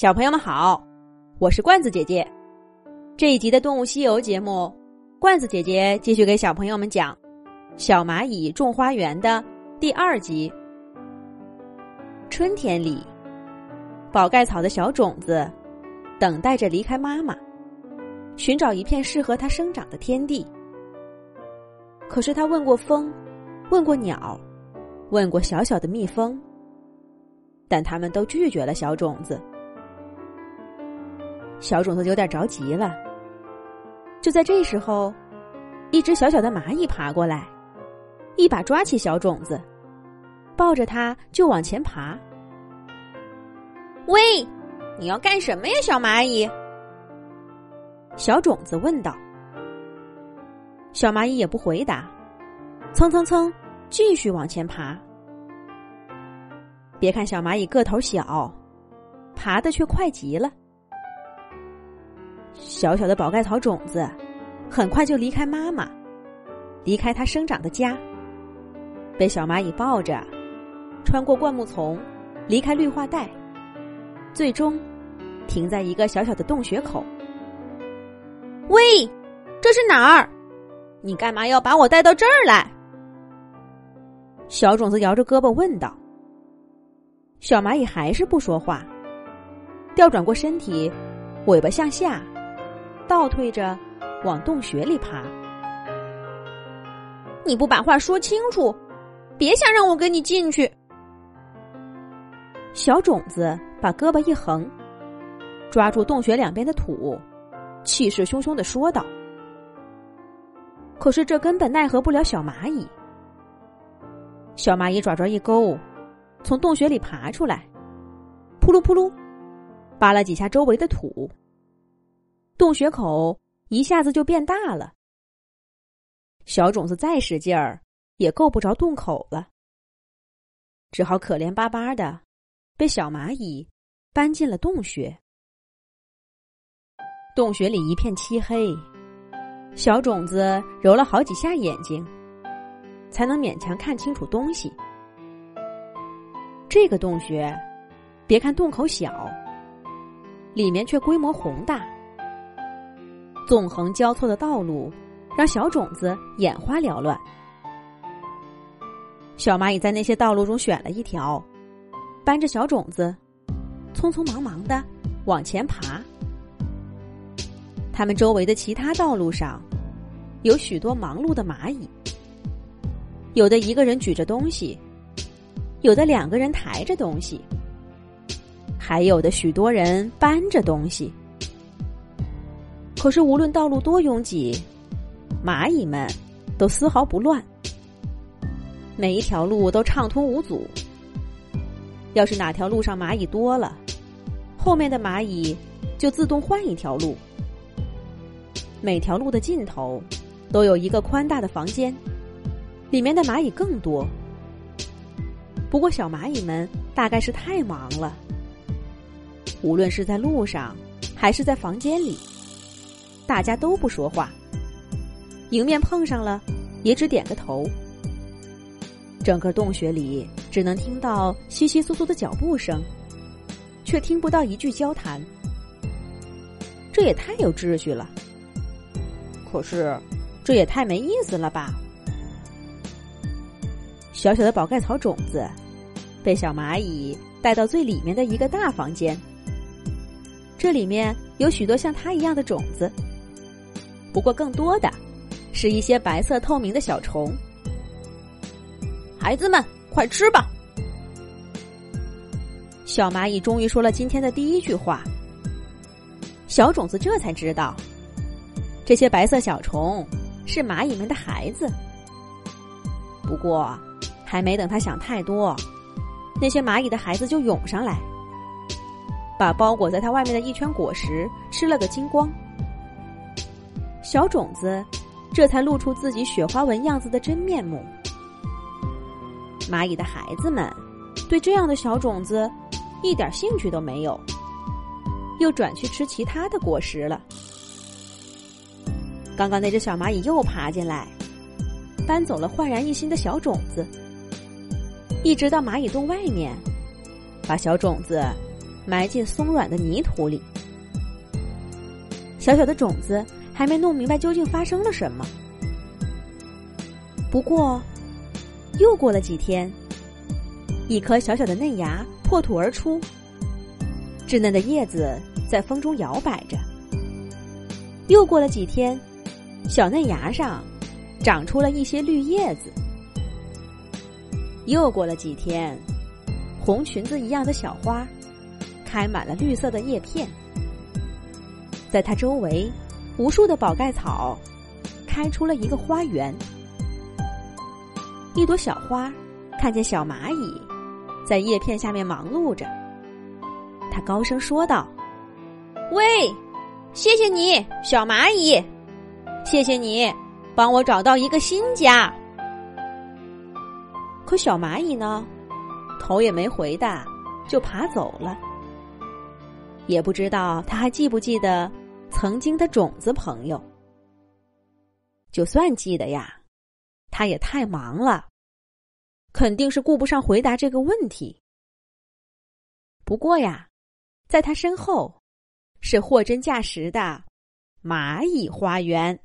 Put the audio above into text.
小朋友们好，我是罐子姐姐。这一集的《动物西游》节目，罐子姐姐继续给小朋友们讲《小蚂蚁种花园》的第二集。春天里，宝盖草的小种子等待着离开妈妈，寻找一片适合它生长的天地。可是，他问过风，问过鸟，问过小小的蜜蜂，但他们都拒绝了小种子。小种子有点着急了。就在这时候，一只小小的蚂蚁爬过来，一把抓起小种子，抱着它就往前爬。喂，你要干什么呀，小蚂蚁？小种子问道。小蚂蚁也不回答，蹭蹭蹭，继续往前爬。别看小蚂蚁个头小，爬的却快极了。小小的宝盖草种子，很快就离开妈妈，离开它生长的家，被小蚂蚁抱着，穿过灌木丛，离开绿化带，最终停在一个小小的洞穴口。喂，这是哪儿？你干嘛要把我带到这儿来？小种子摇着胳膊问道。小蚂蚁还是不说话，调转过身体，尾巴向下。倒退着往洞穴里爬。你不把话说清楚，别想让我跟你进去。小种子把胳膊一横，抓住洞穴两边的土，气势汹汹的说道：“可是这根本奈何不了小蚂蚁。”小蚂蚁爪爪一勾，从洞穴里爬出来，扑噜扑噜，扒了几下周围的土。洞穴口一下子就变大了，小种子再使劲儿也够不着洞口了，只好可怜巴巴的被小蚂蚁搬进了洞穴。洞穴里一片漆黑，小种子揉了好几下眼睛，才能勉强看清楚东西。这个洞穴，别看洞口小，里面却规模宏大。纵横交错的道路，让小种子眼花缭乱。小蚂蚁在那些道路中选了一条，搬着小种子，匆匆忙忙的往前爬。他们周围的其他道路上，有许多忙碌的蚂蚁，有的一个人举着东西，有的两个人抬着东西，还有的许多人搬着东西。可是，无论道路多拥挤，蚂蚁们都丝毫不乱，每一条路都畅通无阻。要是哪条路上蚂蚁多了，后面的蚂蚁就自动换一条路。每条路的尽头都有一个宽大的房间，里面的蚂蚁更多。不过，小蚂蚁们大概是太忙了，无论是在路上还是在房间里。大家都不说话，迎面碰上了，也只点个头。整个洞穴里只能听到稀稀疏疏的脚步声，却听不到一句交谈。这也太有秩序了，可是这也太没意思了吧？小小的宝盖草种子被小蚂蚁带到最里面的一个大房间，这里面有许多像它一样的种子。不过，更多的是一些白色透明的小虫。孩子们，快吃吧！小蚂蚁终于说了今天的第一句话。小种子这才知道，这些白色小虫是蚂蚁们的孩子。不过，还没等他想太多，那些蚂蚁的孩子就涌上来，把包裹在它外面的一圈果实吃了个精光。小种子这才露出自己雪花纹样子的真面目。蚂蚁的孩子们对这样的小种子一点兴趣都没有，又转去吃其他的果实了。刚刚那只小蚂蚁又爬进来，搬走了焕然一新的小种子，一直到蚂蚁洞外面，把小种子埋进松软的泥土里。小小的种子还没弄明白究竟发生了什么。不过，又过了几天，一颗小小的嫩芽破土而出，稚嫩的叶子在风中摇摆着。又过了几天，小嫩芽上长出了一些绿叶子。又过了几天，红裙子一样的小花开满了绿色的叶片。在它周围，无数的宝盖草开出了一个花园。一朵小花看见小蚂蚁在叶片下面忙碌着，它高声说道：“喂，谢谢你，小蚂蚁，谢谢你帮我找到一个新家。”可小蚂蚁呢，头也没回的就爬走了。也不知道他还记不记得。曾经的种子朋友，就算记得呀，他也太忙了，肯定是顾不上回答这个问题。不过呀，在他身后，是货真价实的蚂蚁花园。